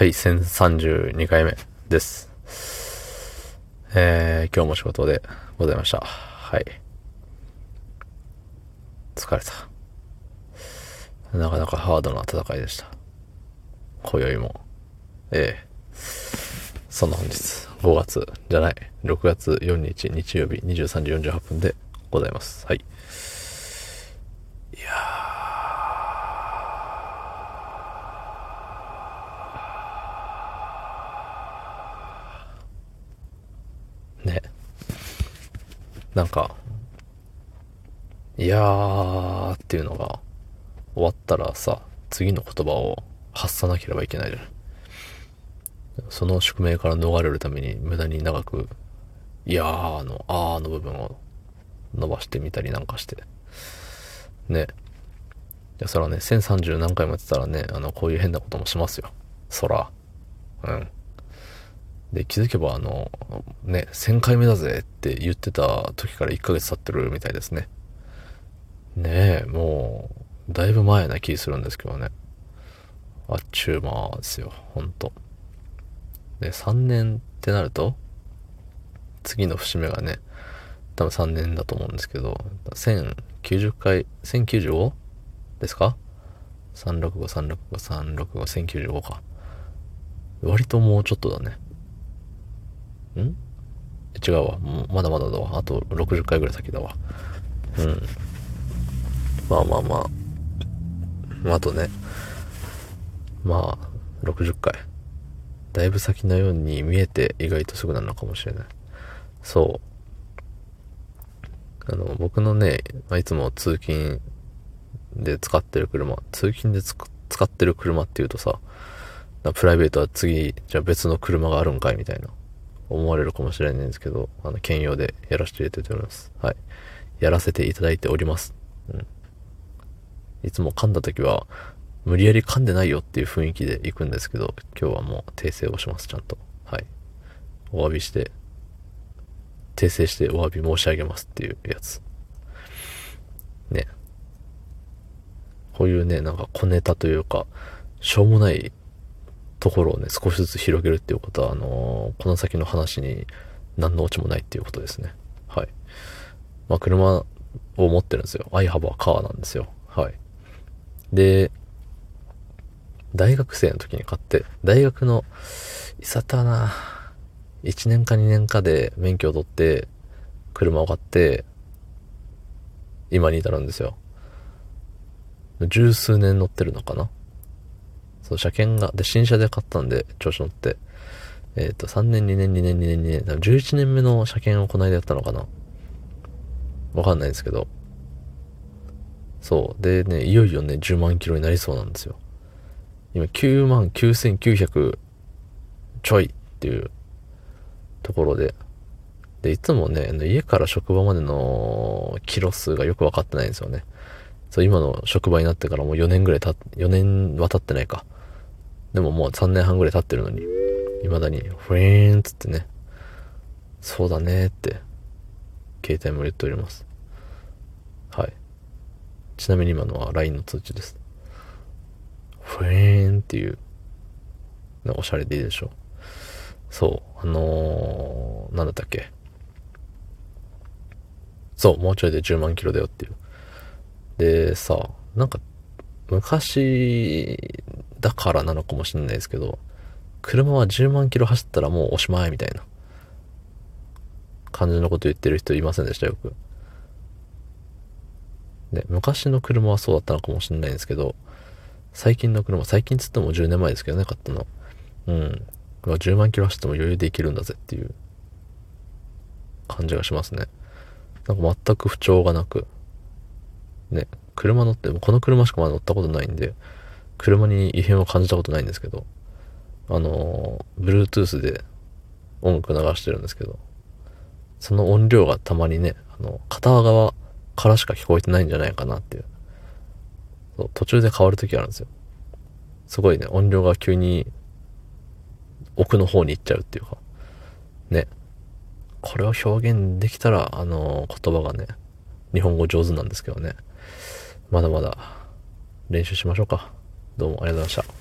はい、1032回目です。えー、今日も仕事でございました。はい。疲れた。なかなかハードな戦いでした。今宵も。ええそんな本日、5月じゃない、6月4日日曜日23時48分でございます。はい。いやーね。なんか、いやーっていうのが終わったらさ、次の言葉を発さなければいけないじゃない。その宿命から逃れるために無駄に長く、いやーの、あーの部分を伸ばしてみたりなんかして。ね。いや、そらね、1030何回もやってたらね、あの、こういう変なこともしますよ。そら。うん。で、気づけばあの、ね、1000回目だぜって言ってた時から1ヶ月経ってるみたいですね。ねえ、もう、だいぶ前な気するんですけどね。あっちゅう間ですよ、ほんと。で、3年ってなると、次の節目がね、多分3年だと思うんですけど、1090回、1095? ですか ?365、365、365、1095か。割ともうちょっとだね。ん？違うわ。まだまだだわ。あと60回ぐらい先だわ。うん。まあまあまあ。あ、とね。まあ、60回。だいぶ先のように見えて意外とすぐなのかもしれない。そう。あの、僕のね、いつも通勤で使ってる車、通勤でつ使ってる車っていうとさ、プライベートは次、じゃあ別の車があるんかいみたいな、思われるかもしれないんですけど、あの、兼用でやらせていただいております。はい。やらせていただいております。うん。いつも噛んだ時は、無理やり噛んでないよっていう雰囲気で行くんですけど、今日はもう訂正をします、ちゃんと。はい。お詫びして、訂正してお詫び申し上げますっていうやつ。ね。こういうね、なんか小ネタというか、しょうもないところをね、少しずつ広げるっていうことは、あのーこの先の話に何のオチもないっていうことですね。はい。まあ、車を持ってるんですよ。I have a car なんですよ。はい。で、大学生の時に買って、大学の、いつだったな1年か2年かで免許を取って、車を買って、今に至るんですよ。十数年乗ってるのかなそう、車検が、で、新車で買ったんで、調子乗って。えっ、と、3年、2年、2年、2年、2年、多分11年目の車検をこの間やったのかなわかんないんですけど。そう。でね、いよいよね、10万キロになりそうなんですよ。今、9万9900ちょいっていうところで。で、いつもね、家から職場までのキロ数がよくわかってないんですよね。そう、今の職場になってからもう4年ぐらいた、4年は経ってないか。でももう3年半ぐらい経ってるのに、未だに、フレーンっつってね、そうだねって、携帯も言っております。はい。ちなみに今のは LINE の通知です。フレーンっていう、ねおしゃれでいいでしょ。そう、あのー、なんだったっけ。そう、もうちょいで10万キロだよっていう。でさ、なんか、昔だからなのかもしれないですけど、車は10万キロ走ったらもうおしまいみたいな感じのこと言ってる人いませんでした？よく。で、昔の車はそうだったのかもしれないんですけど、最近の車、最近つっても10年前ですけどね、買ったの。うん。10万キロ走っても余裕でいけるんだぜっていう感じがしますね。なんか全く不調がなく、ね、車乗って、この車しかまだ乗ったことないんで、車に異変を感じたことないんですけど、あの、Bluetooth で音楽流してるんですけど、その音量がたまにね、あの、片側からしか聞こえてないんじゃないかなっていう。そう途中で変わる時あるんですよ。すごいね、音量が急に奥の方に行っちゃうっていうか、ね。これを表現できたら、あの言葉がね、日本語上手なんですけどね。まだまだ練習しましょうか。どうもありがとうございました。